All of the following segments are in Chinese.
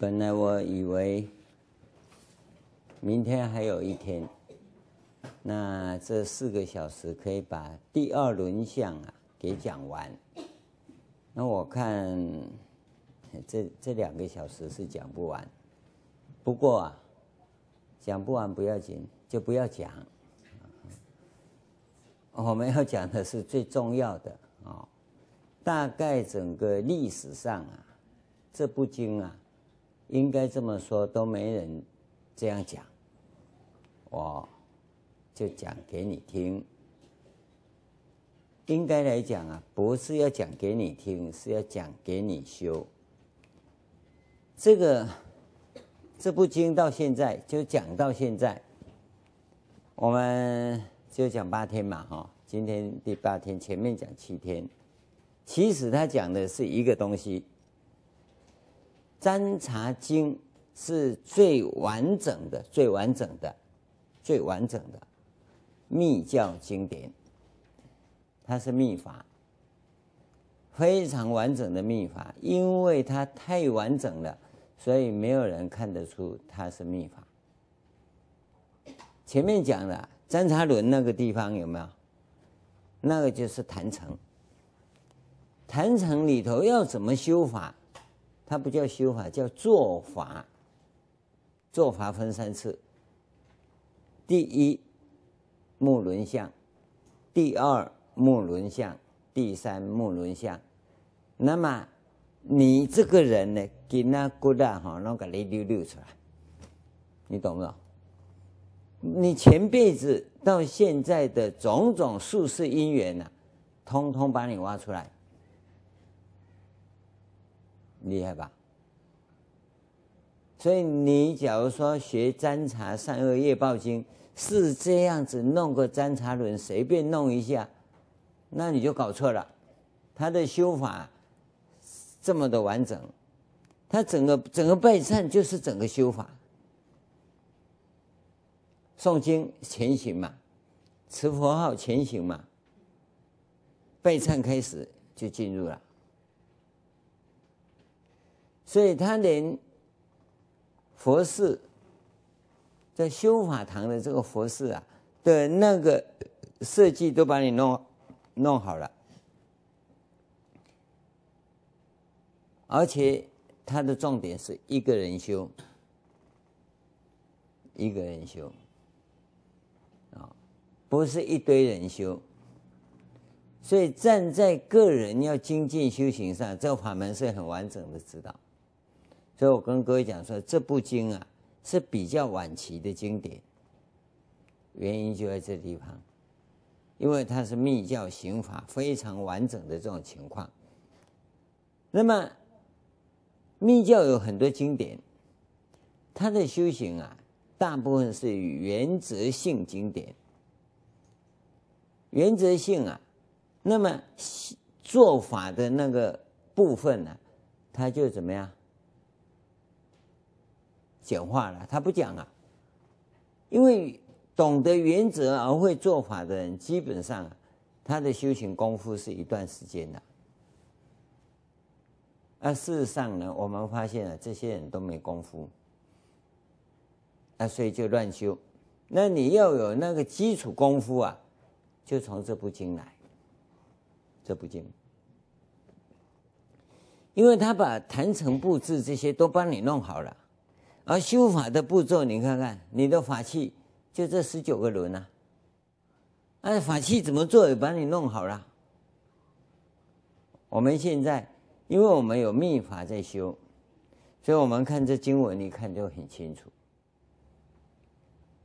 本来我以为明天还有一天，那这四个小时可以把第二轮相啊给讲完。那我看这这两个小时是讲不完，不过啊，讲不完不要紧，就不要讲。我们要讲的是最重要的啊，大概整个历史上啊，这部经啊。应该这么说，都没人这样讲，我就讲给你听。应该来讲啊，不是要讲给你听，是要讲给你修。这个这部经到现在就讲到现在，我们就讲八天嘛，哈，今天第八天，前面讲七天，其实他讲的是一个东西。《占察经》是最完整的、最完整的、最完整的密教经典，它是密法，非常完整的密法。因为它太完整了，所以没有人看得出它是密法。前面讲的占察轮那个地方有没有？那个就是坛城，坛城里头要怎么修法？它不叫修法，叫做法。做法分三次：第一目轮相，第二目轮相，第三目轮相。那么你这个人呢，给那骨啊哈，弄个雷溜溜出来，你懂不懂？你前辈子到现在的种种宿世因缘呐，通通把你挖出来。厉害吧？所以你假如说学占察善恶业报经是这样子弄个占察轮，随便弄一下，那你就搞错了。他的修法这么的完整，他整个整个拜忏就是整个修法。诵经前行嘛，持佛号前行嘛，拜忏开始就进入了。所以他连佛寺在修法堂的这个佛寺啊的那个设计都把你弄弄好了，而且他的重点是一个人修，一个人修啊，不是一堆人修。所以站在个人要精进修行上，这个法门是很完整的指导。所以我跟各位讲说，这部经啊是比较晚期的经典，原因就在这地方，因为它是密教行法非常完整的这种情况。那么密教有很多经典，它的修行啊，大部分是原则性经典，原则性啊，那么做法的那个部分呢，它就怎么样？简化了，他不讲啊，因为懂得原则而会做法的人，基本上他的修行功夫是一段时间的。而事实上呢，我们发现了这些人都没功夫，啊，所以就乱修。那你要有那个基础功夫啊，就从这部经来，这部经，因为他把坛城布置这些都帮你弄好了。而修法的步骤，你看看，你的法器就这十九个轮啊，那法器怎么做也把你弄好了。我们现在，因为我们有密法在修，所以我们看这经文，你看就很清楚。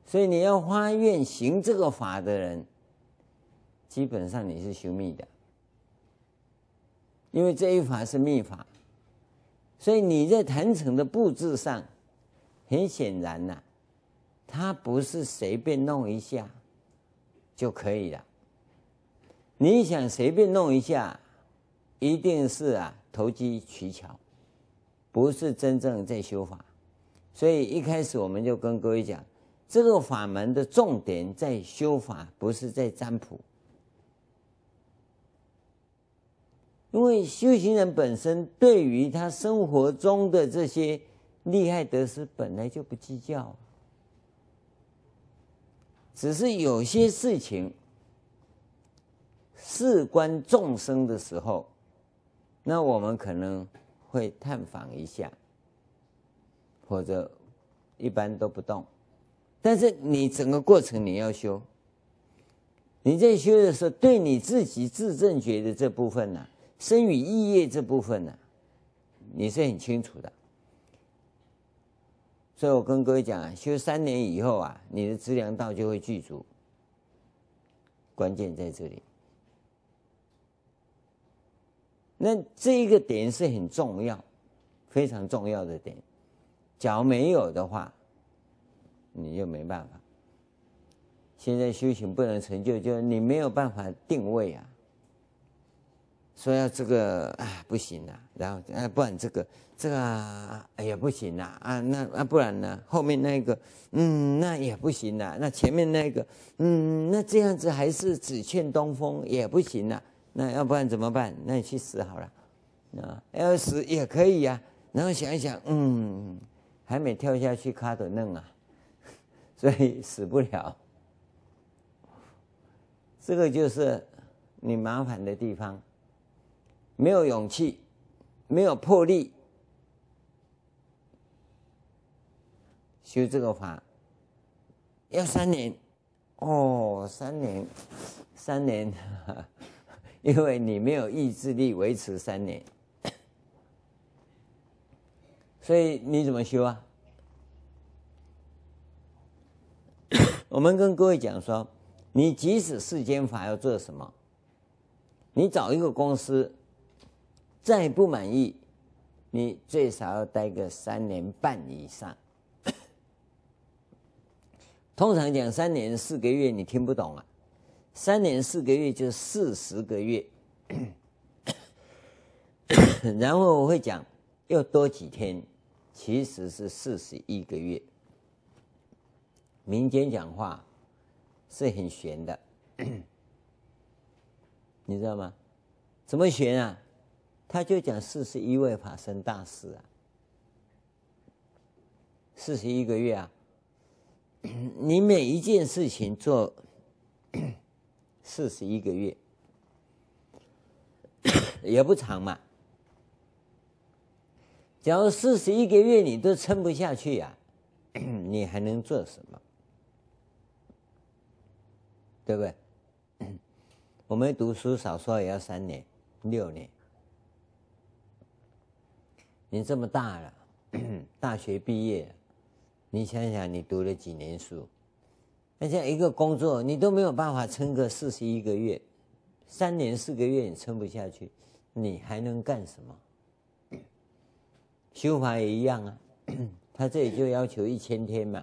所以你要发愿行这个法的人，基本上你是修密的，因为这一法是密法，所以你在坛城的布置上。很显然呐、他不是随便弄一下就可以了。你想随便弄一下，一定是啊投机取巧，不是真正在修法。所以一开始我们就跟各位讲，这个法门的重点在修法，不是在占卜。因为修行人本身对于他生活中的这些。利害得失本来就不计较，只是有些事情事关众生的时候，那我们可能会探访一下，或者一般都不动。但是你整个过程你要修，你在修的时候，对你自己自证觉的这部分呢、啊，身语意业这部分呢、你是很清楚的。所以我跟各位讲啊，修三年以后啊，你的资粮道就会具足。关键在这里。那这一个点是很重要，非常重要的点。假如没有的话，你就没办法。现在修行不能成就，就你没有办法定位啊。说要这个啊不行啊，然后啊不然这个这个啊也不行啊啊那啊不然呢后面那个嗯那也不行啊，那前面那个嗯那这样子还是只欠东风也不行啊，那要不然怎么办？那你去死好了，啊要死也可以呀，然后想一想嗯还没跳下去卡的嫩啊。所以死不了，这个就是你麻烦的地方。没有勇气，没有魄力，修这个法要三年哦，三年，三年，因为你没有意志力维持三年，所以你怎么修啊？我们跟各位讲说，你即使世间法要做什么，你找一个公司，再不满意，你最少要待个三年半以上。通常讲三年四个月，你听不懂啊？三年四个月就四十个月，然后我会讲又多几天，其实是四十一个月。民间讲话是很玄的，你知道吗？怎么玄啊？他就讲四十一位法身大师啊，四十一个月啊，你每一件事情做四十一个月，也不长嘛。假如四十一个月你都撑不下去呀，你还能做什么？对不对？我们读书少说也要三年、六年。你这么大了，大学毕业，你想想你读了几年书？那像一个工作，你都没有办法撑个四十一个月，三年四个月你撑不下去，你还能干什么？修法也一样啊，他这里就要求一千天嘛。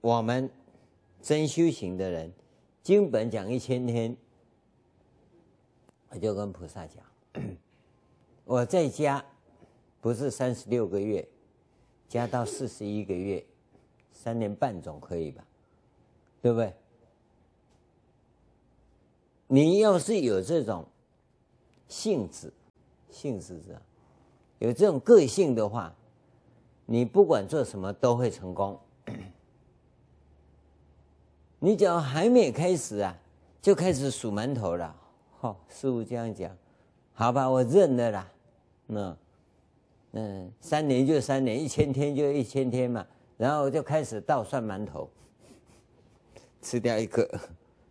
我们。真修行的人，经本讲一千天，我就跟菩萨讲，我在家不是三十六个月，加到四十一个月，三年半总可以吧？对不对？你要是有这种性质，性子是有这种个性的话，你不管做什么都会成功。你只要还没开始啊，就开始数馒头了。好、哦，师傅这样讲，好吧，我认了啦。那，嗯，嗯三年就三年，一千天就一千天嘛。然后就开始倒算馒头，吃掉一颗，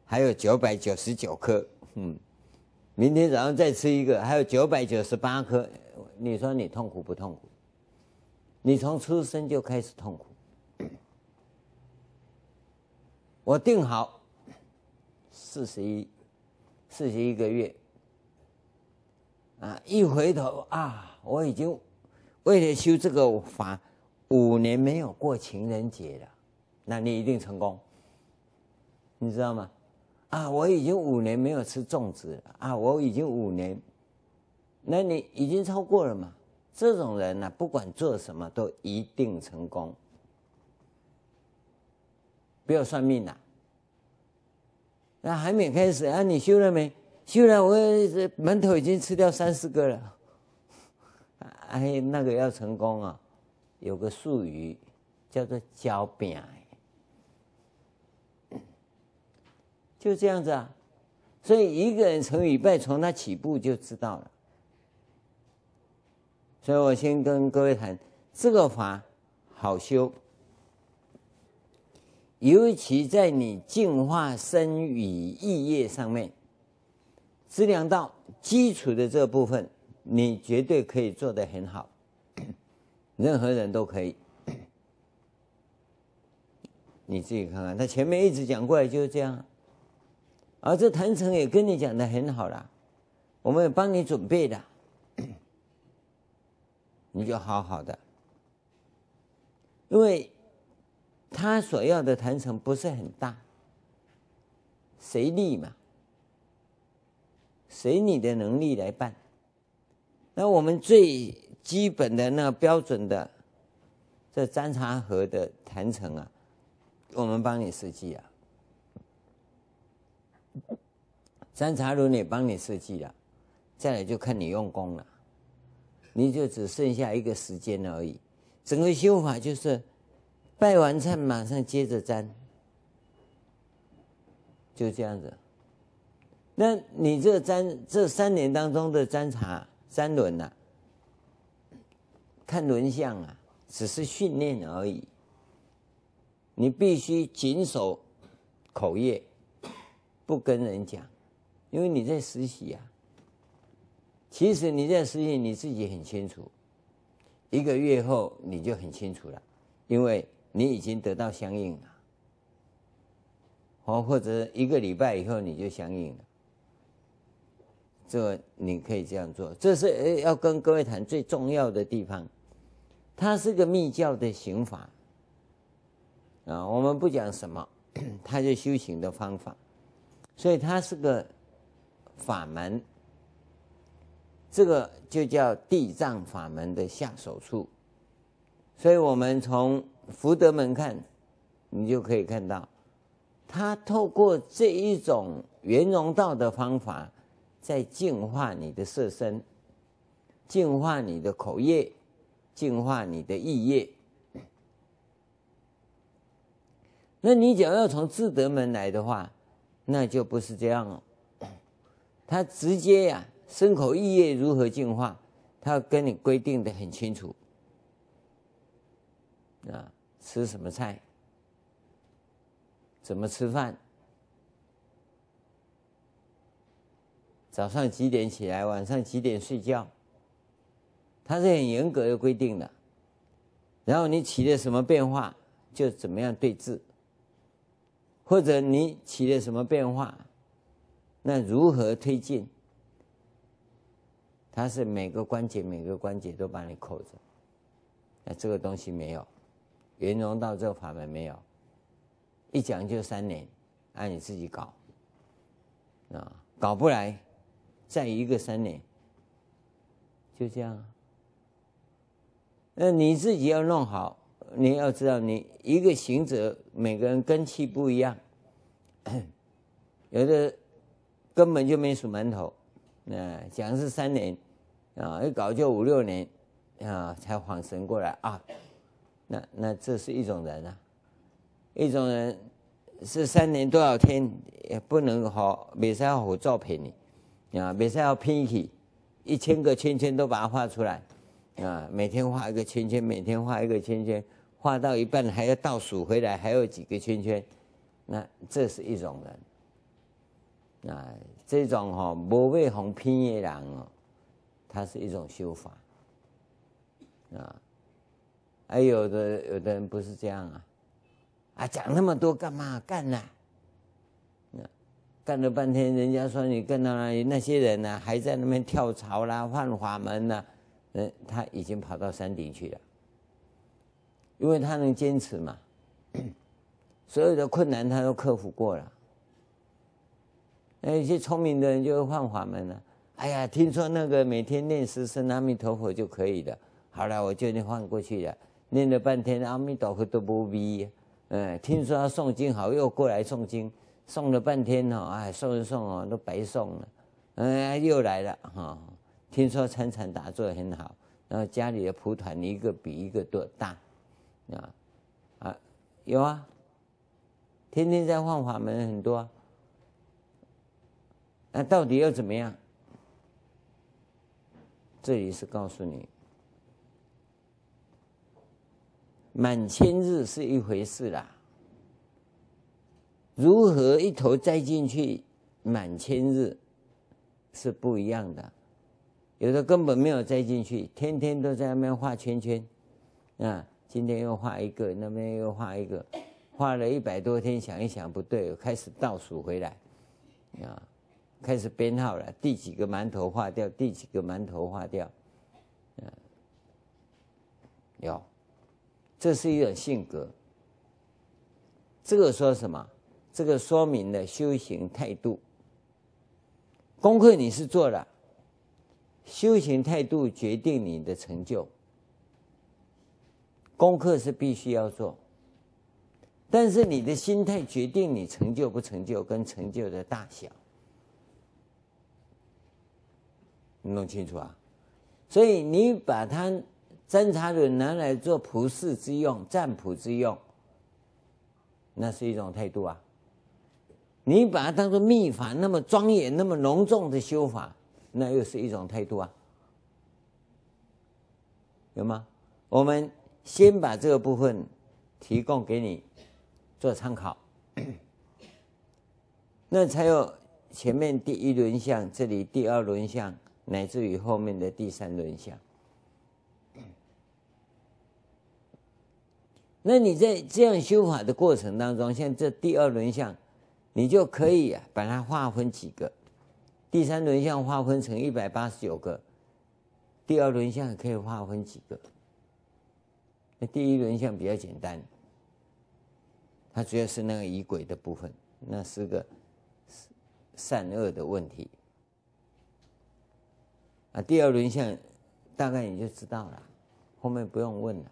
还有九百九十九颗。嗯，明天早上再吃一个，还有九百九十八颗。你说你痛苦不痛苦？你从出生就开始痛苦。我定好四十一，四十一个月啊！一回头啊，我已经为了修这个法五年没有过情人节了，那你一定成功，你知道吗？啊，我已经五年没有吃粽子了啊，我已经五年，那你已经超过了嘛？这种人呢、不管做什么都一定成功。不要算命了，那还没开始啊？你修了没？修了，我馒头已经吃掉三四个了。哎，那个要成功啊，有个术语叫做交饼，就这样子啊。所以一个人成与败，从他起步就知道了。所以我先跟各位谈这个法好修，尤其在你净化身与意业上面，资粮道基础的这部分，你绝对可以做得很好，任何人都可以。你自己看看，他前面一直讲过来就是这样。而这谈成也跟你讲的很好了，我们也帮你准备的，你就好好的，因为他所要的谈成不是很大，随力嘛，随你的能力来办。那我们最基本的那个标准的这占茶盒的坛城啊，我们帮你设计啊。三茶轮也帮你设计了，再来就看你用功了，你就只剩下一个时间而已。整个修法就是拜完忏马上接着占，就这样子。那你这占这三年当中的占茶三轮呐，看轮相啊，只是训练而已。你必须谨守口业。不跟人讲，因为你在实习啊。其实你在实习，你自己很清楚。一个月后你就很清楚了，因为你已经得到相应了。哦，或者一个礼拜以后你就相应了。这你可以这样做，这是要跟各位谈最重要的地方。它是个密教的行法啊，我们不讲什么，它就修行的方法。所以它是个法门，这个就叫地藏法门的下手处。所以我们从福德门看，你就可以看到，他透过这一种圆融道的方法，在净化你的色身，净化你的口业，净化你的意业。那你只要从智德门来的话，那就不是这样了，他直接呀、啊，身口意业如何净化，他要跟你规定的很清楚。啊，吃什么菜，怎么吃饭，早上几点起来，晚上几点睡觉，它是很严格的规定的。然后你起了什么变化，就怎么样对治。或者你起了什么变化，那如何推进？它是每个关节每个关节都把你扣着，那这个东西没有，圆融道这个法门没有，一讲就三年，按你自己搞，啊，搞不来，再一个三年，就这样。那你自己要弄好。你要知道，你一个行者，每个人根器不一样，有的根本就没数馒头，那讲是三年，啊，一搞就五六年，啊，才恍神过来啊，那那这是一种人啊，一种人是三年多少天也不能好，没使好照片你，啊，每次要拼起，一千个圈圈都把它画出来，啊，每天画一个圈圈，每天画一个圈圈。画到一半还要倒数回来，还有几个圈圈，那这是一种人。啊，这种哈不为红拼夜郎哦，它是一种修法。啊，还有的有的人不是这样啊，啊讲那么多干嘛干呢？干了半天，人家说你干到哪里？那些人呢还在那边跳槽啦、换法门呢，嗯他已经跑到山顶去了。因为他能坚持嘛，所有的困难他都克服过了。那一些聪明的人就会换法门了。哎呀，听说那个每天念十声阿弥陀佛就可以了。好了，我就换过去了。念了半天阿弥陀佛都不逼。嗯，听说他诵经好，又过来诵经，送了半天哦，哎，送一送哦，都白送了。嗯，又来了哈。听说参禅打坐很好，然后家里的蒲团一个比一个多大，啊啊有啊，天天在换法门很多啊，那到底要怎么样？这里是告诉你，满千日是一回事啦，如何一头栽进去满千日是不一样的。有的根本没有栽进去，天天都在那边画圈圈，啊，今天又画一个，那边又画一个，画了一百多天，想一想不对，开始倒数回来，啊。开始编号了，第几个馒头画掉，第几个馒头画掉，嗯，有，这是一种性格。这个说什么？这个说明了修行态度。功课你是做了，修行态度决定你的成就。功课是必须要做，但是你的心态决定你成就不成就，跟成就的大小。你弄清楚啊！所以你把它侦察轮拿来做普世之用、占卜之用，那是一种态度啊。你把它当做秘法，那么庄严、那么隆重的修法，那又是一种态度啊。有吗？我们先把这个部分提供给你做参考，那才有前面第一轮相，这里第二轮相。乃至于后面的第三轮相，那你在这样修法的过程当中，像这第二轮相，你就可以啊把它划分几个，第三轮相划分成一百八十九个，第二轮相可以划分几个？那第一轮相比较简单，它主要是那个仪轨的部分，那是个善恶的问题。啊，第二轮相大概你就知道了，后面不用问了。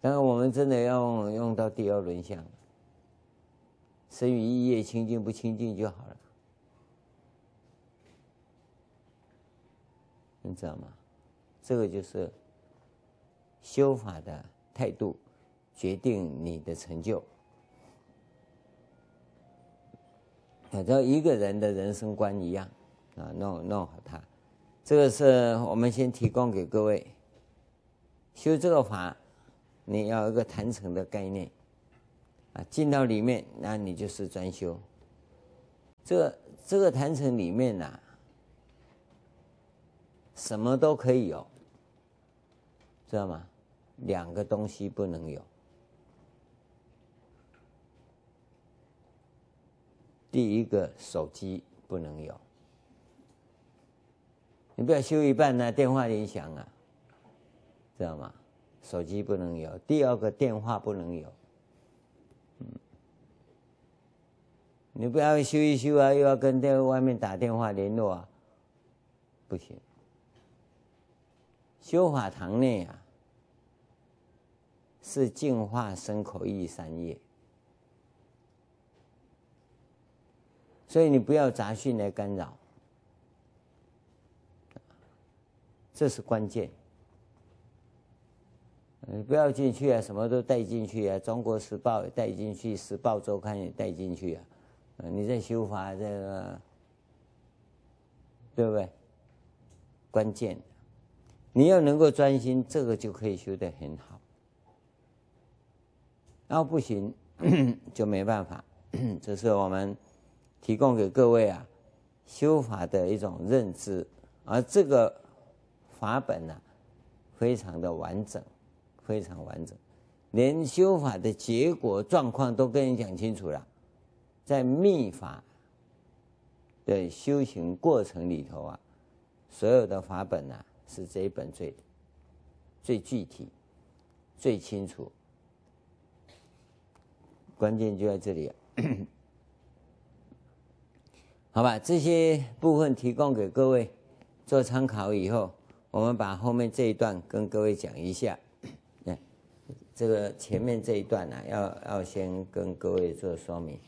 当然，我们真的要用，用到第二轮相，身语意业清净不清净就好了，你知道吗？这个就是修法的态度，决定你的成就。反正一个人的人生观一样。啊，弄弄好它，这个是我们先提供给各位修这个法，你要一个坛城的概念进到里面，那你就是专修。这个这个坛城里面呐、什么都可以有，知道吗？两个东西不能有，第一个手机不能有。你不要修一半呢，电话铃响啊，知道吗？手机不能有，第二个电话不能有。你不要修一修啊，又要跟在外面打电话联络啊，不行。修法堂内啊，是净化身口意三业，所以你不要杂讯来干扰。这是关键，你不要进去啊，什么都带进去啊，《中国时报》也带进去，《时报周刊》也带进去啊，你在修法这个，对不对？关键，你要能够专心，这个就可以修得很好。要不行，就没办法。这是我们提供给各位啊，修法的一种认知，而这个。法本呢、非常的完整，非常完整，连修法的结果状况都跟你讲清楚了。在密法的修行过程里头啊，所有的法本呢、啊，是这一本最最具体、最清楚。关键就在这里、好吧？这些部分提供给各位做参考以后。我们把后面这一段跟各位讲一下，这个前面这一段呢、要要先跟各位做说明。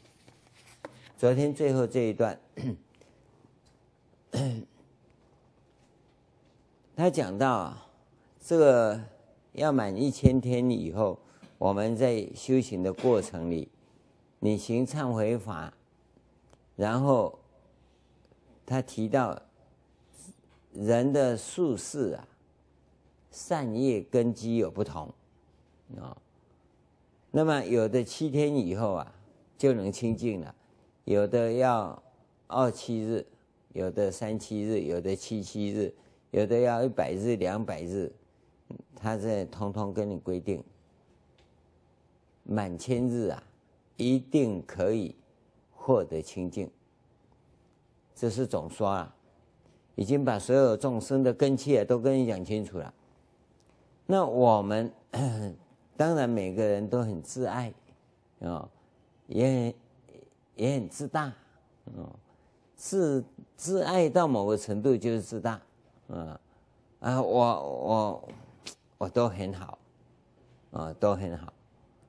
昨天最后这一段，他讲到啊这个要满一千天以后，我们在修行的过程里，你行忏悔法，然后他提到人的宿世啊，善业根基有不同啊。那么有的七天以后啊就能清净了，有的要二七日，有的三七日，有的七七日，有的要一百日、两百日，他这通通跟你规定，满千日啊，一定可以获得清净。这是总说啊，已经把所有众生的根器啊都跟你讲清楚了。那我们。当然，每个人都很自爱，啊，也很也很自大，嗯，自自爱到某个程度就是自大，啊啊，我我我都很好，啊，都很好，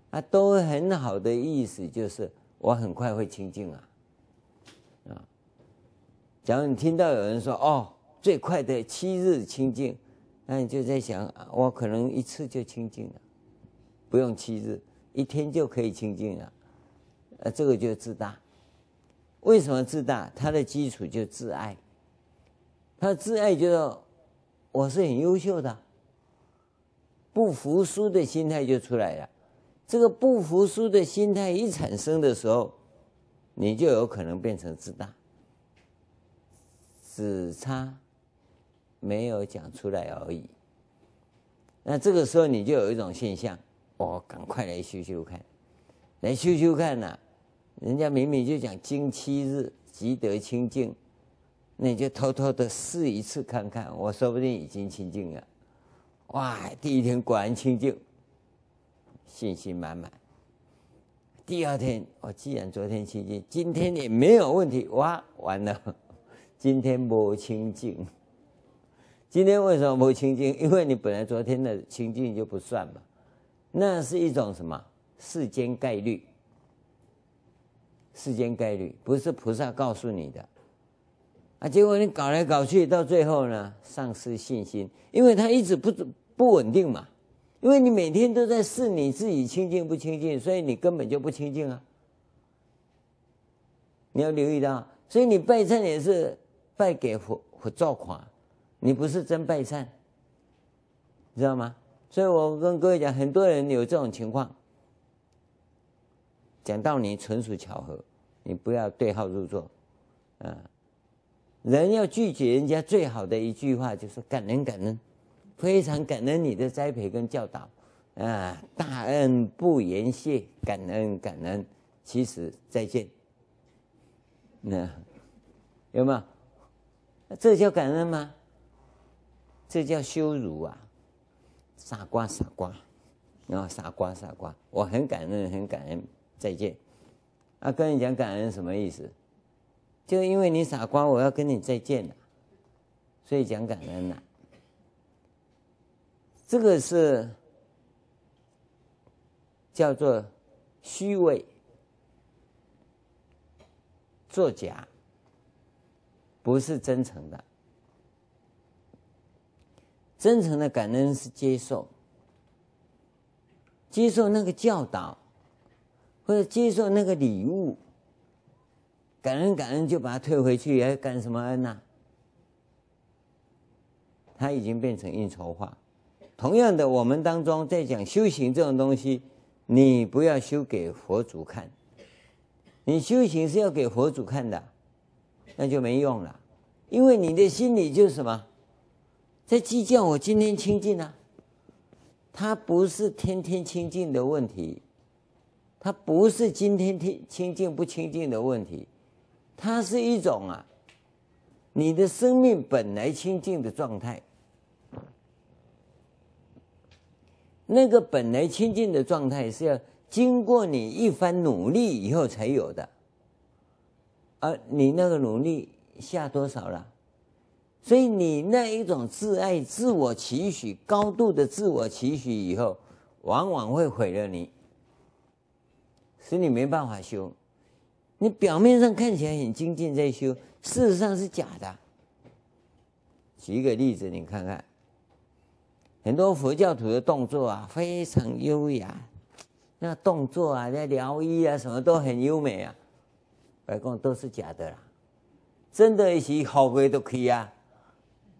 啊，都很好的意思就是我很快会清净啊，啊，假如你听到有人说哦，最快的七日清净，那你就在想，我可能一次就清净了。不用七日，一天就可以清净了，呃，这个就自大。为什么自大？他的基础就自爱，他自爱觉得我是很优秀的，不服输的心态就出来了。这个不服输的心态一产生的时候，你就有可能变成自大，只差没有讲出来而已。那这个时候你就有一种现象。我赶快来修修看，来修修看呐、人家明明就讲经七日即得清净，那你就偷偷的试一次看看，我说不定已经清净了。哇，第一天果然清净，信心满满。第二天，我既然昨天清净，今天也没有问题。哇，完了，今天不清净。今天为什么不清净？因为你本来昨天的清净就不算嘛。那是一种什么世间概率？世间概率不是菩萨告诉你的啊！结果你搞来搞去，到最后呢，丧失信心，因为它一直不不稳定嘛。因为你每天都在试你自己清净不清净，所以你根本就不清净啊！你要留意到，所以你拜忏也是拜给佛佛造化，你不是真拜忏，知道吗？所以我跟各位讲，很多人有这种情况，讲道理纯属巧合，你不要对号入座，啊，人要拒绝人家最好的一句话就是感恩感恩，非常感恩你的栽培跟教导，啊，大恩不言谢，感恩感恩，其实再见，那有没有？这叫感恩吗？这叫羞辱啊！傻瓜，傻瓜，然后傻瓜，傻瓜，我很感恩，很感恩，再见。啊，跟你讲感恩什么意思？就因为你傻瓜，我要跟你再见了，所以讲感恩了。这个是叫做虚伪、作假，不是真诚的。真诚的感恩是接受，接受那个教导，或者接受那个礼物。感恩感恩就把它退回去，还感什么恩呐、啊？它已经变成应酬话。同样的，我们当中在讲修行这种东西，你不要修给佛祖看，你修行是要给佛祖看的，那就没用了，因为你的心里就是什么？在计较我今天清净啊，它不是天天清净的问题，它不是今天清清净不清净的问题，它是一种啊，你的生命本来清净的状态，那个本来清净的状态是要经过你一番努力以后才有的，而你那个努力下多少了？所以你那一种自爱、自我期许、高度的自我期许以后，往往会毁了你，使你没办法修。你表面上看起来很精进在修，事实上是假的。举一个例子，你看看，很多佛教徒的动作啊，非常优雅，那动作啊，那疗愈啊，什么都很优美啊。白讲都是假的啦，真的是好鬼都可以啊。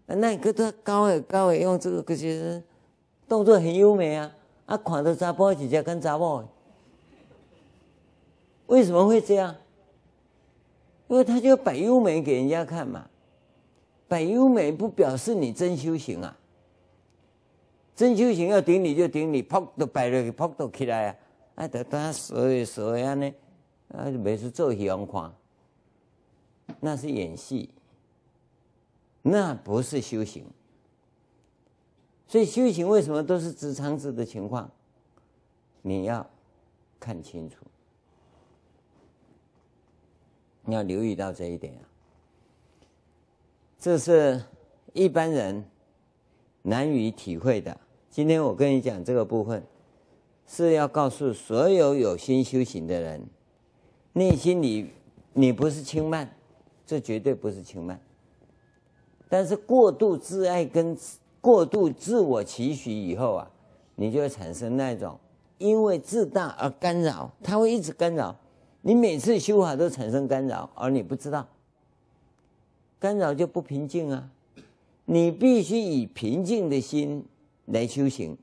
那个都高诶高诶，用这个可是动作很优美啊。啊，看到查甫直接跟查某，为什么会这样？因为他就摆优美给人家看嘛。摆优美不表示你真修行啊。真修行要顶你就顶你，扑都摆了，扑都起来啊！啊，得他所以所以呢，啊，每次做戏让看，那是演戏，那不是修行。所以修行为什么都是直肠子的情况？你要看清楚，你要留意到这一点啊。这是一般人。难以体会的。今天我跟你讲这个部分，是要告诉所有有心修行的人，内心里你不是轻慢，这绝对不是轻慢。但是过度自爱跟过度自我期许以后啊，你就会产生那种因为自大而干扰，他会一直干扰你。每次修法都产生干扰，而你不知道，干扰就不平静啊。你必须以平静的心来修行，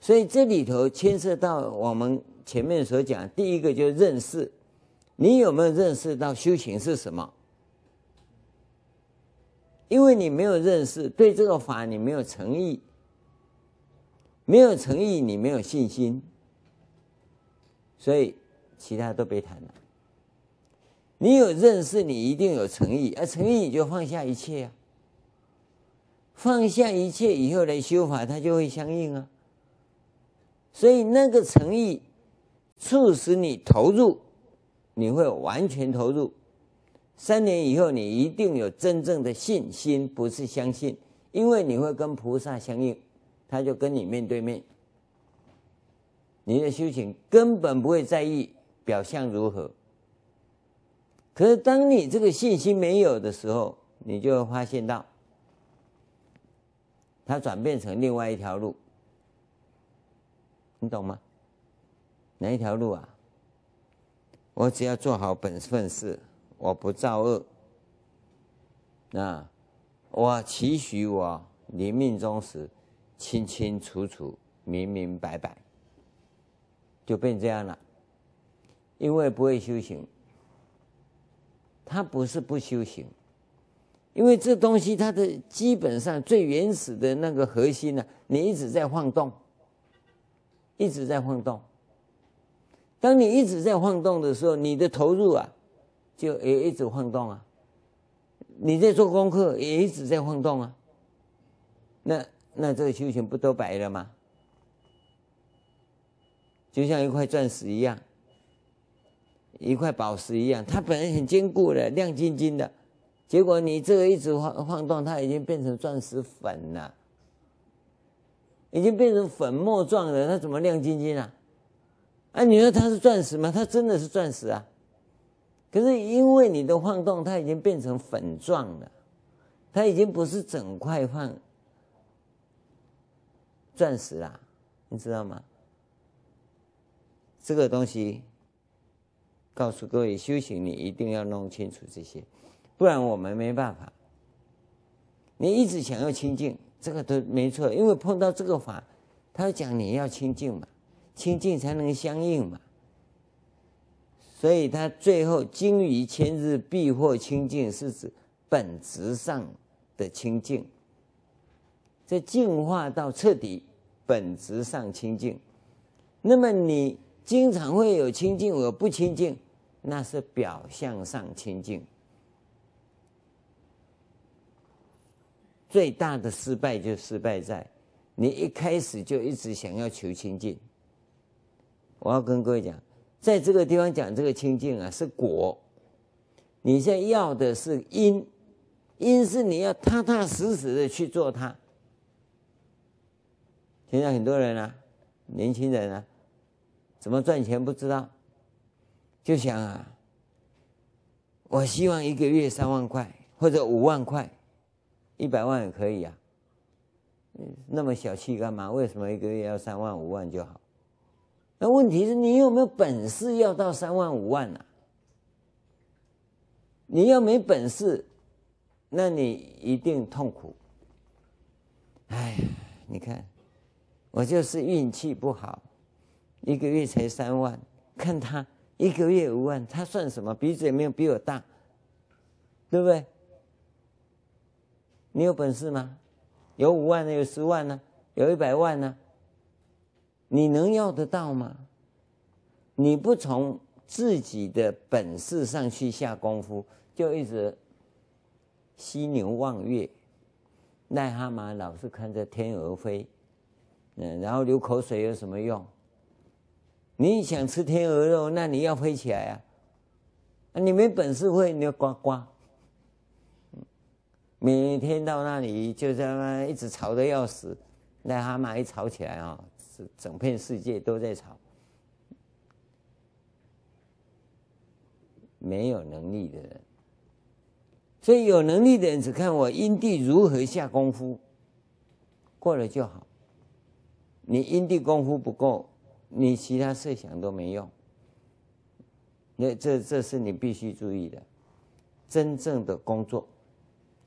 所以这里头牵涉到我们前面所讲，第一个就认识，你有没有认识到修行是什么？因为你没有认识，对这个法你没有诚意，没有诚意你没有信心，所以其他都别谈了。你有认识，你一定有诚意，而诚意你就放下一切啊。放下一切以后来修法，它就会相应啊。所以那个诚意促使你投入，你会完全投入。三年以后，你一定有真正的信心，不是相信，因为你会跟菩萨相应，他就跟你面对面。你的修行根本不会在意表象如何。可是当你这个信心没有的时候，你就会发现到。它转变成另外一条路，你懂吗？哪一条路啊？我只要做好本分事，我不造恶，那我期许我临命终时清清楚楚、明明白白，就变这样了。因为不会修行，他不是不修行。因为这东西它的基本上最原始的那个核心呢、你一直在晃动，一直在晃动。当你一直在晃动的时候，你的投入啊，就也一直晃动啊。你在做功课也一直在晃动啊。那那这个修行不都白了吗？就像一块钻石一样，一块宝石一样，它本来很坚固的，亮晶晶的。结果你这个一直晃晃动，它已经变成钻石粉了，已经变成粉末状的，它怎么亮晶晶啊？啊，你说它是钻石吗？它真的是钻石啊！可是因为你的晃动，它已经变成粉状了，它已经不是整块放钻石啦，你知道吗？这个东西告诉各位，修行你一定要弄清楚这些。不然我们没办法。你一直想要清净，这个都没错，因为碰到这个法，他讲你要清净嘛，清净才能相应嘛。所以他最后精于千日必获清净，是指本质上的清净。这净化到彻底，本质上清净。那么你经常会有清净，有不清净，那是表象上清净。最大的失败就失败在，你一开始就一直想要求清净。我要跟各位讲，在这个地方讲这个清净啊，是果，你现在要的是因，因是你要踏踏实实的去做它。现在很多人啊，年轻人啊，怎么赚钱不知道，就想啊，我希望一个月三万块或者五万块。一百万也可以啊，那么小气干嘛？为什么一个月要三万五万就好？那问题是你有没有本事要到三万五万啊？你要没本事，那你一定痛苦。哎呀，你看，我就是运气不好，一个月才三万，看他一个月五万，他算什么？鼻子也没有比我大，对不对？你有本事吗？有五万呢，有十万呢，有一百万呢，你能要得到吗？你不从自己的本事上去下功夫，就一直犀牛望月，癞蛤蟆老是看着天鹅飞，嗯，然后流口水有什么用？你想吃天鹅肉，那你要飞起来啊！你没本事飞，你要呱呱。每天到那里就在那一直吵得要死，癞蛤蟆一吵起来啊，是整片世界都在吵。没有能力的人，所以有能力的人只看我因地如何下功夫，过了就好。你因地功夫不够，你其他设想都没用。那这这是你必须注意的，真正的工作。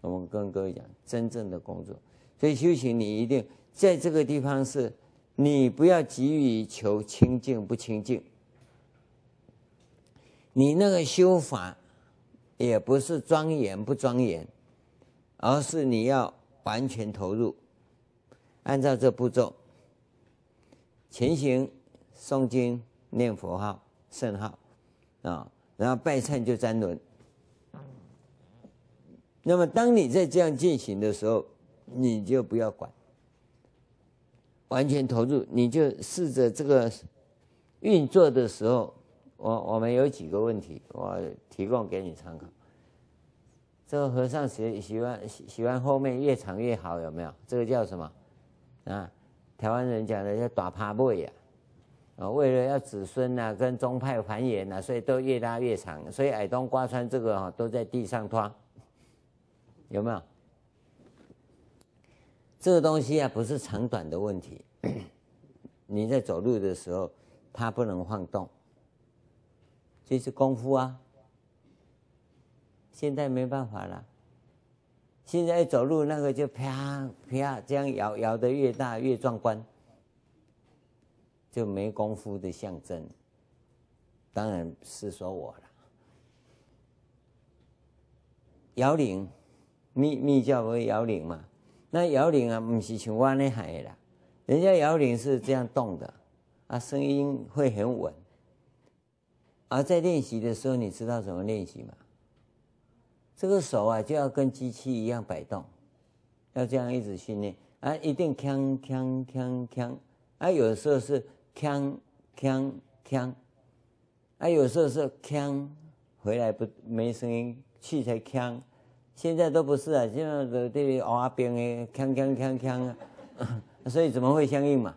我们跟各位讲，真正的工作，所以修行你一定在这个地方是，你不要急于求清净不清净，你那个修法也不是庄严不庄严，而是你要完全投入，按照这步骤，前行、诵经、念佛号、圣号啊，然后拜忏就瞻轮。那么，当你在这样进行的时候，你就不要管，完全投入，你就试着这个运作的时候，我我们有几个问题，我提供给你参考。这个和尚喜喜欢喜欢后面越长越好，有没有？这个叫什么？啊，台湾人讲的叫打趴背呀，啊为了要子孙呐、啊、跟宗派繁衍呐，所以都越拉越长，所以矮冬瓜穿这个哈都在地上拖。有没有？这个东西啊，不是长短的问题。你在走路的时候，它不能晃动，这是功夫啊。现在没办法了，现在走路那个就啪啪这样摇，摇得越大越壮观，就没功夫的象征。当然是说我了，摇铃。密密教不摇铃嘛？那摇铃啊，不是像我那喊的啦。人家摇铃是这样动的，啊，声音会很稳。而在练习的时候，你知道怎么练习吗？这个手啊，就要跟机器一样摆动，要这样一直训练啊，一定锵锵锵锵。啊，有的时候是锵锵锵，啊，有时候是锵回来不没声音，去才锵。现在都不是啊，现在的这里阿边的锵锵锵锵啊，所以怎么会相应嘛？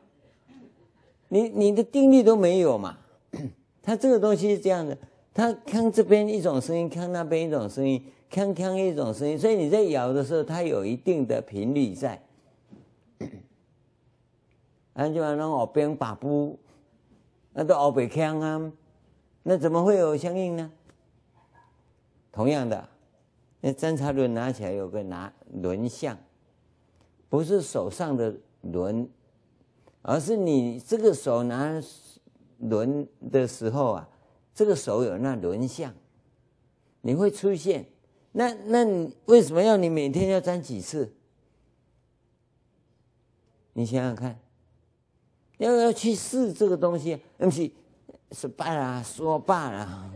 你你的定力都没有嘛？它这个东西是这样的，它锵这边一种声音，锵那边一种声音，锵锵一种声音，所以你在摇的时候，它有一定的频率在。按就按那阿边把布，那都阿北腔啊，那怎么会有相应呢？同样的。那侦察轮拿起来有个拿轮相，不是手上的轮，而是你这个手拿轮的时候啊，这个手有那轮相，你会出现。那那你为什么要你每天要沾几次？你想想看，要要去试这个东西，不是说罢啦说罢了，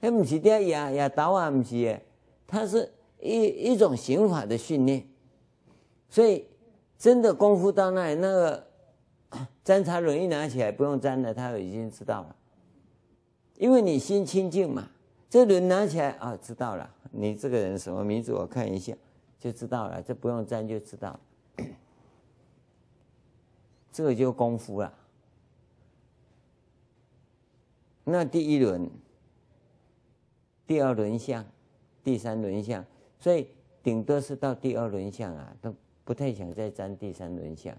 那不是这样压压倒啊，不是。它是一一种刑法的训练，所以真的功夫到那里，那个 侦察轮一拿起来，不用沾了，他已经知道了，因为你心清净嘛。这轮拿起来啊，知道了，你这个人什么名字？我看一下就知道了，这不用沾就知道，这个就功夫了。那第一轮，第二轮相。第三轮相，所以顶多是到第二轮相啊，都不太想再沾第三轮相。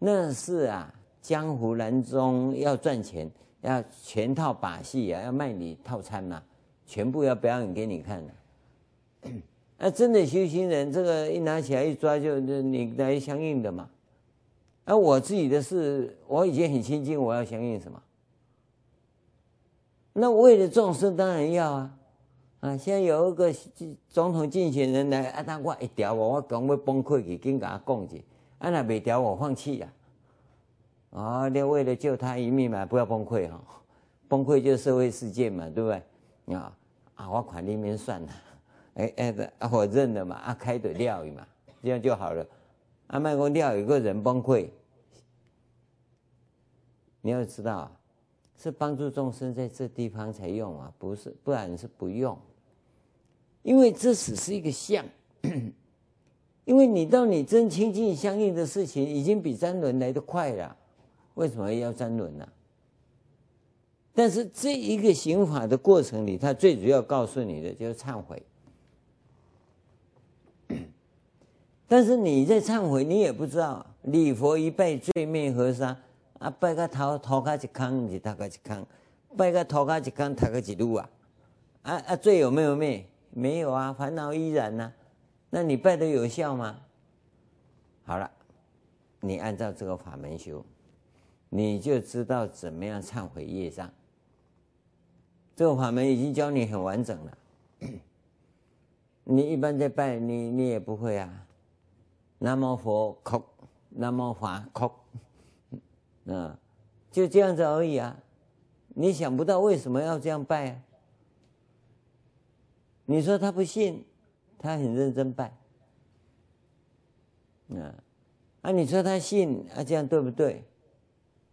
那是啊，江湖郎中要赚钱，要全套把戏啊，要卖你套餐嘛，全部要表演给你看的。啊，真的修行人，这个一拿起来一抓就你来相应的嘛。而、我自己的事，我已经很清净，我要相应什么？那为了众生，当然要啊。啊，现在有一个总统竞选人来，啊，他我一条我，我讲要崩溃去，跟他讲一下，啊，那没条我放弃呀。啊，你为了救他一命嘛，不要崩溃哈，崩溃就是社会事件嘛，对不对？啊，啊，我款里面算了，哎哎的，我认了嘛，啊，开的料嘛，这样就好了。啊，卖公料有个人崩溃，你要知道，是帮助众生在这地方才用啊，不是，不然是不用。因为这只是一个相，因为你到你真清净相应的事情，已经比三轮来得快了。为什么要三轮呢？但是这一个行法的过程里，它最主要告诉你的就是忏悔。但是你在忏悔，你也不知道礼佛一拜，罪灭河沙啊！拜个头头壳一坑，你头壳一坑；拜个头壳一坑，头壳一路啊！啊啊！罪有没有灭？没有啊，烦恼依然呐、那你拜的有效吗？好了，你按照这个法门修。你就知道怎么样忏悔业障。这个法门已经教你很完整了。你一般在拜你，你也不会啊。南无佛，哭；南无法，哭。啊，就这样子而已啊。你想不到为什么要这样拜啊？你说他不信，他很认真拜。啊，啊，你说他信啊，这样对不对？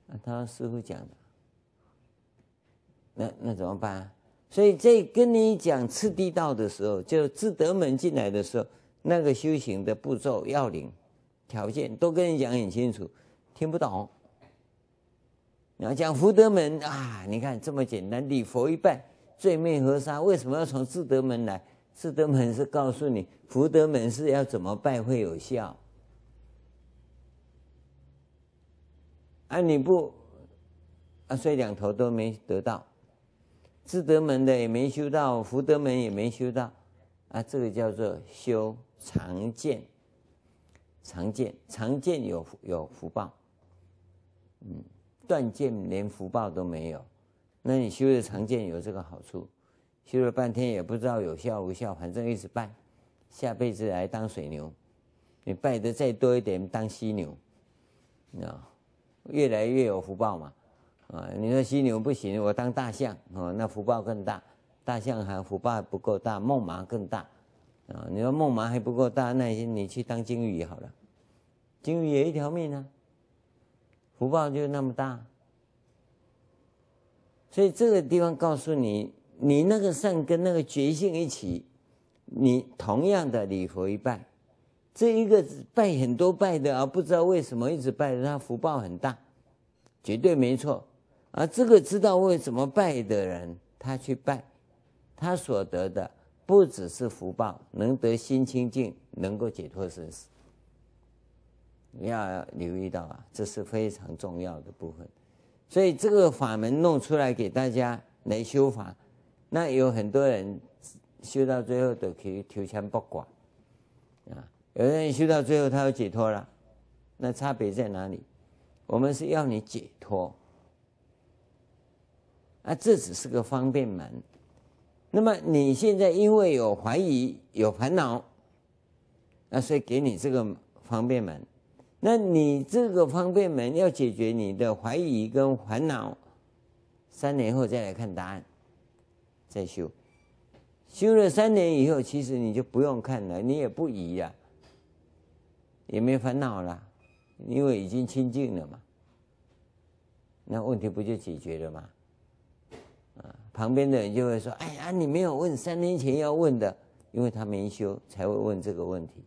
啊，他师傅讲的，那那怎么办啊？所以在跟你讲次第道的时候，就自德门进来的时候，那个修行的步骤、要领、条件都跟你讲很清楚，听不懂。你要讲福德门啊，你看这么简单，礼佛一拜，罪灭河沙，为什么要从智德门来？智德门是告诉你，福德门是要怎么拜会有效。啊，你不啊，所以两头都没得到，智德门的也没修到，福德门也没修到，啊，这个叫做修常见，常见常见有有福报，嗯，断见连福报都没有，那你修的常见有这个好处，修了半天也不知道有效无效，反正一直拜，下辈子来当水牛，你拜的再多一点当犀牛，你知道。越来越有福报嘛，啊，你说犀牛不行，我当大象啊，那福报更大。大象还福报不够大，梦麻更大，啊，你说猛獁还不够大，那你去当鲸鱼好了，鲸鱼也一条命啊，福报就那么大。所以这个地方告诉你，你那个善跟那个觉性一起，你同样的礼佛一拜。这一个拜很多拜的啊，不知道为什么一直拜的，他福报很大，绝对没错。而这个知道为什么拜的人，他去拜，他所得的不只是福报，能得心清净，能够解脱生死。你要留意到啊，这是非常重要的部分。所以这个法门弄出来给大家来修法，那有很多人修到最后都可以求签不管啊。有人修到最后，他要解脱了，那差别在哪里？我们是要你解脱，啊，这只是个方便门。那么你现在因为有怀疑、有烦恼，那所以给你这个方便门。那你这个方便门要解决你的怀疑跟烦恼，三年后再来看答案，再修。修了三年以后，其实你就不用看了，你也不疑呀。也没烦恼了，因为已经清净了嘛，那问题不就解决了吗？旁边的人就会说：“哎呀，你没有问三年前要问的，因为他没修才会问这个问题。”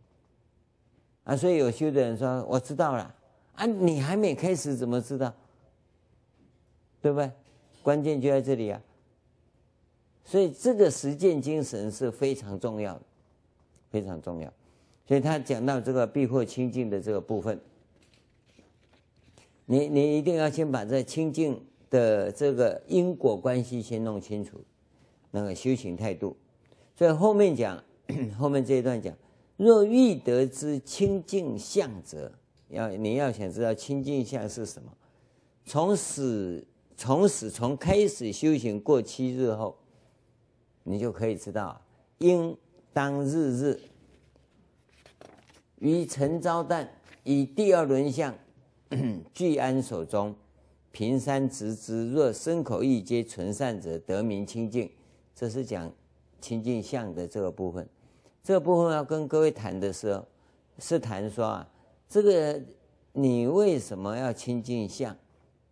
啊，所以有修的人说：“我知道了。”啊，你还没开始怎么知道？对不对？关键就在这里啊！所以这个实践精神是非常重要的，非常重要。所以他讲到这个避祸清净的这个部分，你你一定要先把这清净的这个因果关系先弄清楚，那个修行态度。所以后面讲，后面这一段讲，若欲得之清净相者，要你要想知道清净相是什么，从始从始从开始修行过七日后，你就可以知道，应当日日于晨朝旦以第二轮相 具安手中，平山直之，若身口意皆纯善者，得名清净。这是讲。清净相的这个部分，这部分要跟各位谈的时候，是谈说啊，这个你为什么要清净相？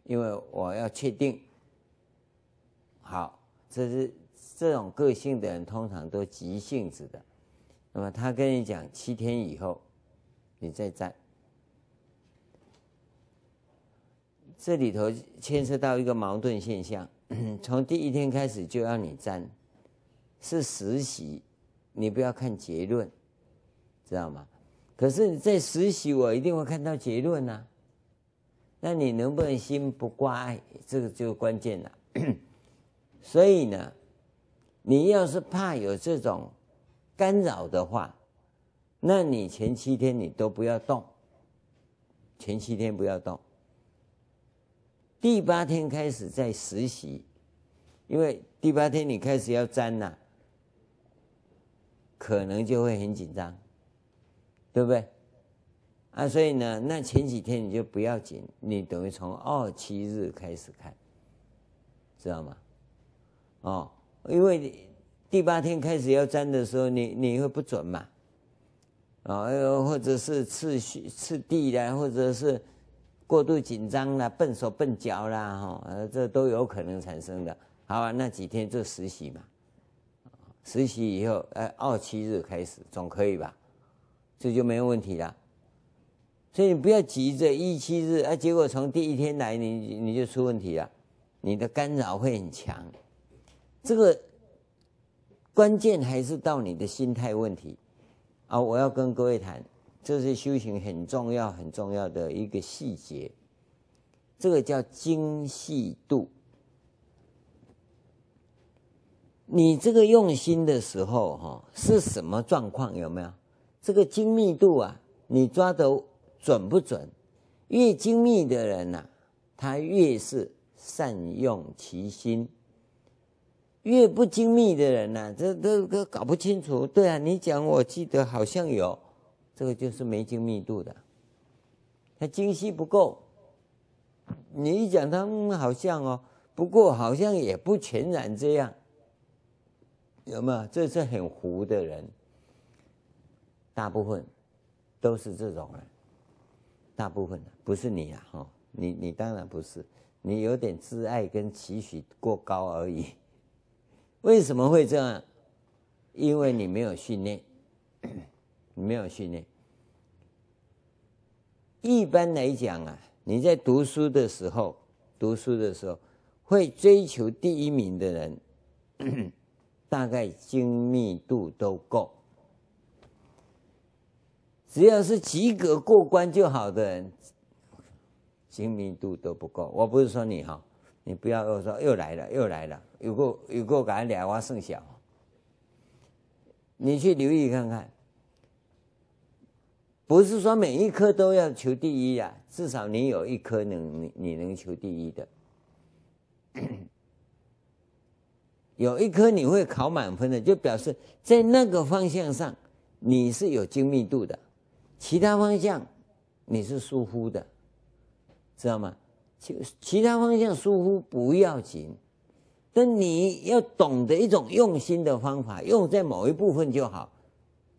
因为我要确定。好，这是这种个性的人通常都急性子的。那么他跟你讲七天以后，你再占。这里头牵涉到一个矛盾现象，从第一天开始就要你占。是实习，你不要看结论，知道吗？可是你在实习，我一定会看到结论呐、啊。那你能不能心不挂碍，这个就关键了。所以呢，你要是怕有这种干扰的话，那你前七天你都不要动，前七天不要动。第八天开始在实习，因为第八天你开始要粘呐。可能就会很紧张，对不对？啊，所以呢，那前几天你就不要紧，你等于从二七日开始看，知道吗？哦，因为第八天开始要粘的时候，你你会不准嘛？啊，又或者是次序次第的，或者是过度紧张啦，笨手笨脚啦，哈，呃，这都有可能产生的。好啊，那几天就实习嘛。实习以后，哎，二七日开始总可以吧？这就没有问题了。所以你不要急着一七日，哎，结果从第一天来你你就出问题了，你的干扰会很强。这个关键还是到你的心态问题啊！我要跟各位谈，这是修行很重要很重要的一个细节，这个叫精细度。你这个用心的时候，哈，是什么状况？有没有这个精密度啊？你抓得准不准？越精密的人呐、他越是善用其心；越不精密的人呐、啊，这这个搞不清楚。对啊，你讲，我记得好像有，这个就是没精密度的，他精细不够。你一讲他，嗯，好像哦，不过好像也不全然这样。有没有？这是很糊的人，大部分都是这种人，大部分不是你啊，哈，你你当然不是，你有点自爱跟期许过高而已。为什么会这样？因为你没有训练，没有训练。一般来讲啊，你在读书的时候，读书的时候会追求第一名的人。大概精密度都够，只要是及格过关就好的人，精密度都不够。我不是说你哈，你不要又说又来了又来了，有个有个敢俩娃剩小，你去留意看看，不是说每一科都要求第一呀，至少你有一科能你你能求第一的。有一科你会考满分的，就表示在那个方向上你是有精密度的，其他方向你是疏忽的，知道吗？其其他方向疏忽不要紧，但你要懂得一种用心的方法，用在某一部分就好，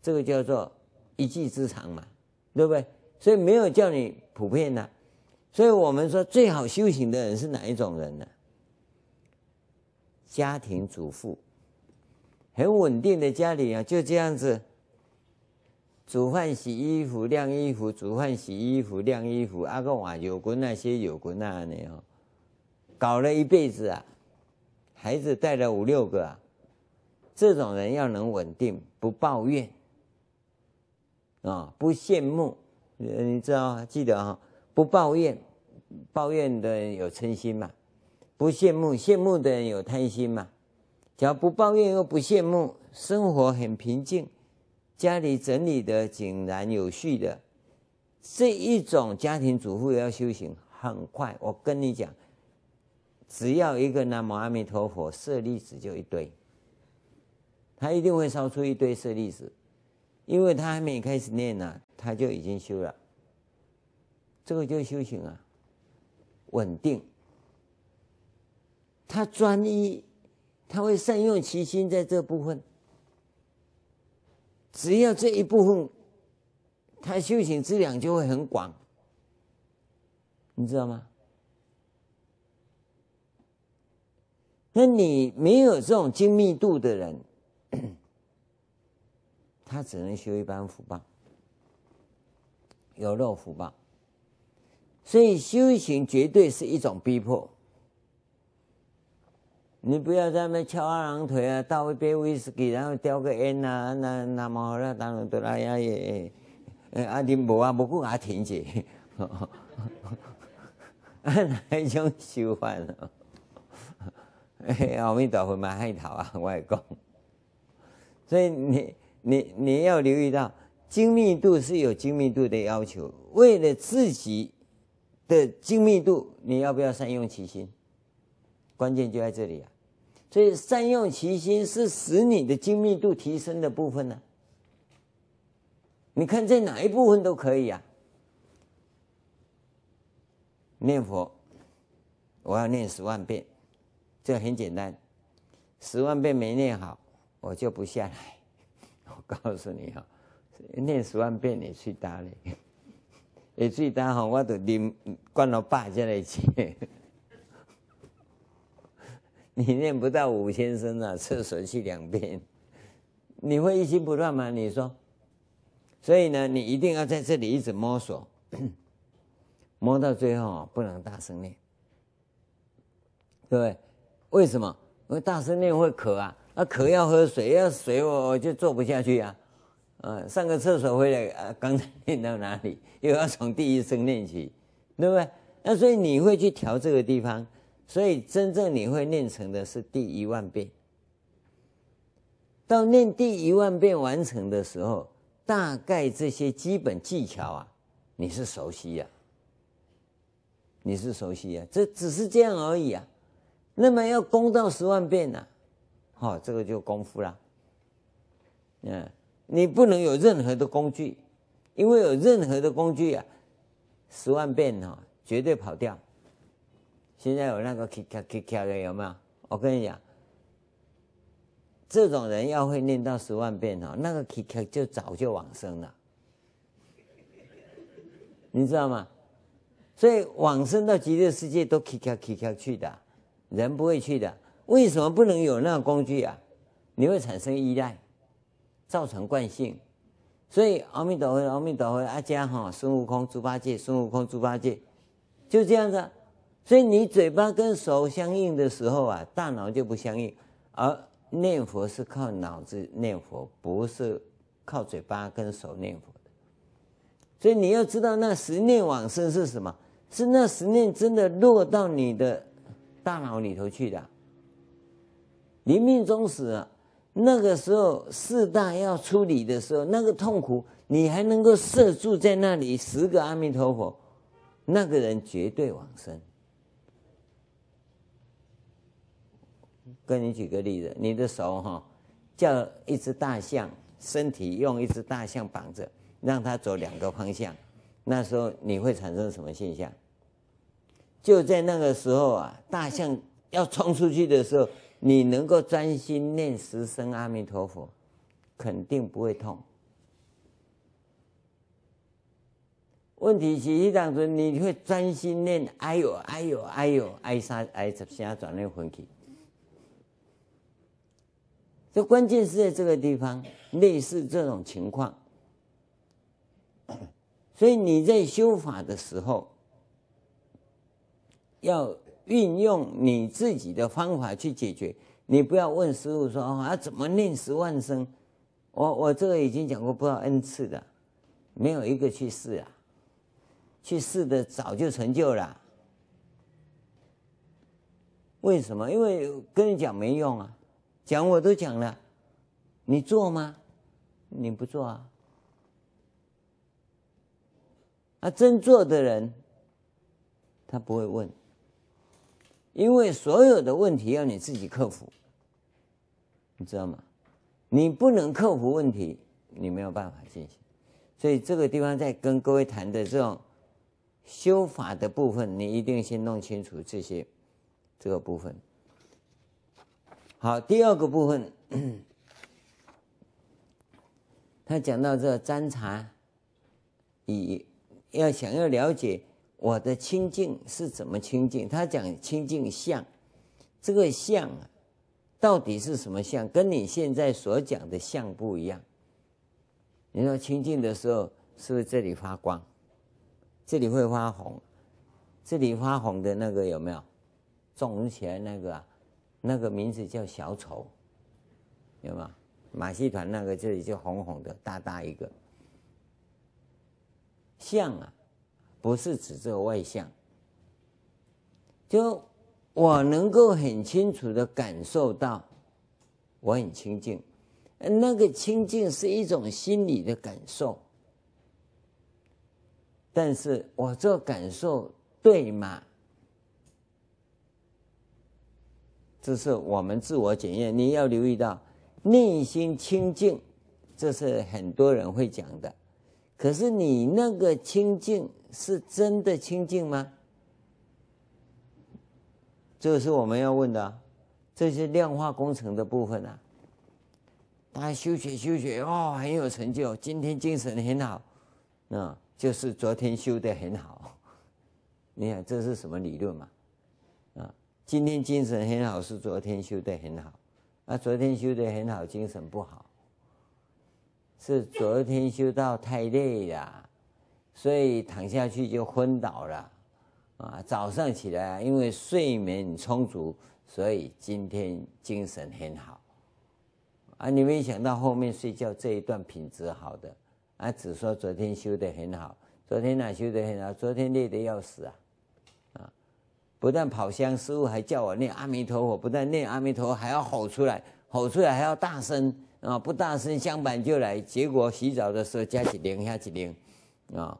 这个叫做一技之长嘛，对不对？所以没有叫你普遍的，所以我们说最好修行的人是哪一种人呢？家庭主妇，很稳定的家里啊，就这样子，煮饭、洗衣服、晾衣服，煮饭、洗衣服、晾衣服，阿个瓦有过那些有过那的哦，搞了一辈子啊，孩子带了五六个啊，这种人要能稳定不抱怨，啊，不羡慕，你知道？记得啊，不抱怨，抱怨的人有嗔心嘛，不羡慕，羡慕的人有贪心嘛。只要不抱怨又不羡慕，生活很平静，家里整理的井然有序的，这一种家庭主妇要修行很快。我跟你讲，只要一个南无阿弥陀佛，舍利子就一堆，他一定会烧出一堆舍利子。因为他还没开始念呢、他就已经修了。这个就修行啊，稳定。他专一，他会善用其心在这部分。只要这一部分，他修行质量就会很广。你知道吗？那你没有这种精密度的人。他只能修一般福报，有漏福报，所以修行绝对是一种逼迫。你不要在那边翘二郎腿啊，倒一杯威士忌，然后叼个烟啊，那那么好了，当然得了呀也，阿丁无啊，无顾阿婷姐，哪一种修法呢？阿弥陀佛嘛，海头啊，我来讲，所以你。你你要留意到，精密度是有精密度的要求。为了自己的精密度，你要不要善用其心？关键就在这里啊！所以善用其心是使你的精密度提升的部分呢、你看在哪一部分都可以啊。念佛，我要念十万遍，这很简单。十万遍没念好，我就不下来。我告诉你哈，念十万遍你去打嘞，你去打哈，我都念关了八下来去。你念不到五千声啊，厕所去两遍，你会一心不乱吗？你说，所以呢，你一定要在这里一直摸索，摸到最后不能大声念，对不对？为什么？因为大声念会渴啊。啊，渴要喝水，要水我我就坐不下去呀、啊，啊，上个厕所回来啊，刚才念到哪里，又要从第一声念起，对不对？那所以你会去调这个地方，所以真正你会念成的是第一万遍。到念第一万遍完成的时候，大概这些基本技巧啊，你是熟悉呀、啊，你是熟悉呀、啊，这只是这样而已啊。那么要攻到十万遍呢、啊？好、哦，这个就功夫了。嗯，你不能有任何的工具，因为有任何的工具啊，十万遍哈、哦，绝对跑掉。现在有那个咔咔咔咔的有没有？我跟你讲，这种人要会念到十万遍哈、哦，那个咔咔就早就往生了，你知道吗？所以往生到极乐世界都咔咔咔咔去的，人不会去的。为什么不能有那个工具啊？你会产生依赖，造成惯性。所以阿弥陀佛，阿弥陀佛，阿加哈，孙悟空猪八戒，孙悟空猪八戒，就这样子。所以你嘴巴跟手相应的时候啊，大脑就不相应。而念佛是靠脑子念佛，不是靠嘴巴跟手念佛的。所以你要知道，那十念往生是什么？是那十念真的落到你的大脑里头去的。临命终时啊，那个时候四大要处理的时候，那个痛苦，你还能够摄住在那里十个阿弥陀佛，那个人绝对往生。跟你举个例子，你的手哈，叫一只大象，身体用一只大象绑着，让它走两个方向，那时候你会产生什么现象？就在那个时候啊，大象要冲出去的时候。你能够专心念十声阿弥陀佛，肯定不会痛。问题是一当中，你会专心念哎呦哎呦哎呦哎啥哎十声转念回去。这关键是在这个地方，类似这种情况。所以你在修法的时候，要。运用你自己的方法去解决，你不要问师父说啊怎么念十万声，我我这个已经讲过不知道 n 次的，没有一个去试啊，去试的早就成就了。为什么？因为跟你讲没用啊，讲我都讲了，你做吗？你不做啊？啊，真做的人，他不会问，因为所有的问题要你自己克服，你知道吗？你不能克服问题，你没有办法进行。所以这个地方在跟各位谈的这种修法的部分，你一定先弄清楚这些这个部分。好，第二个部分，他讲到这个参禅，以要想要了解我的清净是怎么清净，他讲清净相，这个相啊到底是什么相？跟你现在所讲的相不一样。你说清净的时候，是不是这里发光？这里会发红？这里发红的那个有没有？肿起来那个？那个名字叫小丑，有没有？马戏团那个这里就红红的，大大一个。相啊，不是指这个外相。就我能够很清楚的感受到，我很清净。那个清净是一种心理的感受，但是我这感受对吗？这是我们自我检验。你要留意到，内心清净，这是很多人会讲的。可是你那个清净是真的清净吗？这是我们要问的，这些量化工程的部分啊。他修学修学哦，很有成就，今天精神很好，那就是昨天修的很好。你看这是什么理论嘛？啊，今天精神很好是昨天修的很好，啊，昨天修的很好精神不好，是昨天修到太累了，所以躺下去就昏倒了，啊，早上起来因为睡眠充足，所以今天精神很好。啊，你没想到后面睡觉这一段品质好的，啊，只说昨天修得很好，昨天哪修得很好？昨天累得要死啊，啊，不但跑香，师傅还叫我念阿弥陀佛，不但念阿弥陀佛，还要吼出来，吼出来还要大声啊，不大声相反就来，结果洗澡的时候加几铃，加几铃，啊，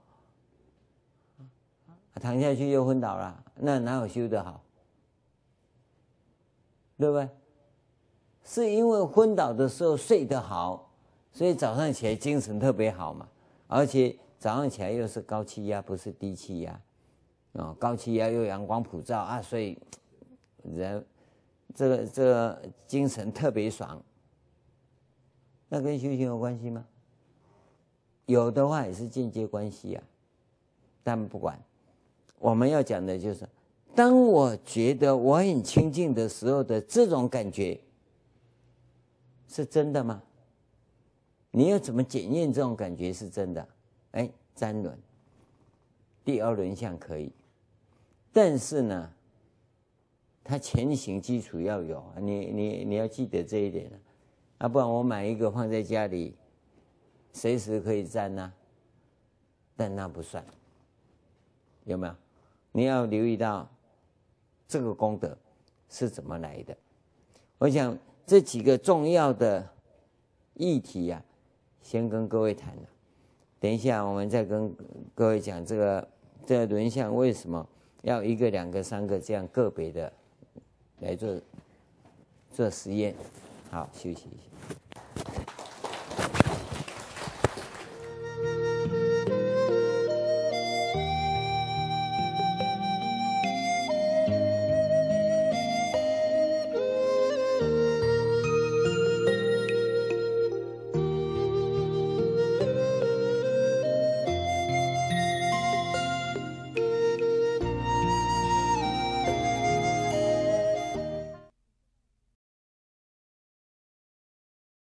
躺下去又昏倒了，那哪有修得好？对不对？是因为昏倒的时候睡得好，所以早上起来精神特别好嘛。而且早上起来又是高气压，不是低气压，啊，高气压又阳光普照啊，所以人这个这个精神特别爽。那跟修行有关系吗？有的话也是间接关系啊。但不管，我们要讲的就是，当我觉得我很清净的时候的这种感觉。是真的吗？你要怎么检验这种感觉是真的？哎，三轮，第二轮相可以，但是呢，它前行基础要有，你你你要记得这一点啊，不然我买一个放在家里，随时可以沾呐，但那不算，有没有？你要留意到这个功德是怎么来的，我想。这几个重要的议题呀、啊，先跟各位谈了。等一下，我们再跟各位讲这个这个轮相为什么要一个、两个、三个这样个别的来做做实验。好，休息一下。